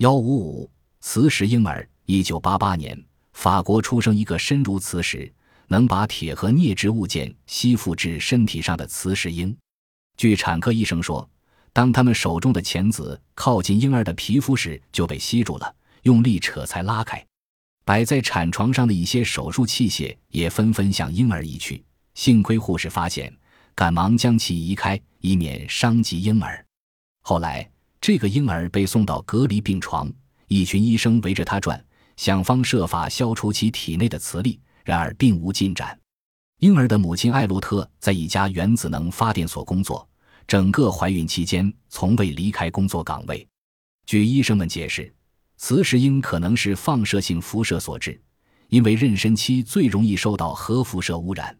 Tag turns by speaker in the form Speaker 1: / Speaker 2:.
Speaker 1: 幺五五磁石婴儿，一九八八年，法国出生一个身如磁石，能把铁和镍质物件吸附至身体上的磁石婴。据产科医生说，当他们手中的钳子靠近婴儿的皮肤时，就被吸住了，用力扯才拉开。摆在产床上的一些手术器械也纷纷向婴儿移去，幸亏护士发现，赶忙将其移开，以免伤及婴儿。后来。这个婴儿被送到隔离病床，一群医生围着他转，想方设法消除其体内的磁力，然而并无进展。婴儿的母亲艾洛特在一家原子能发电所工作，整个怀孕期间从未离开工作岗位。据医生们解释，磁石婴可能是放射性辐射所致，因为妊娠期最容易受到核辐射污染。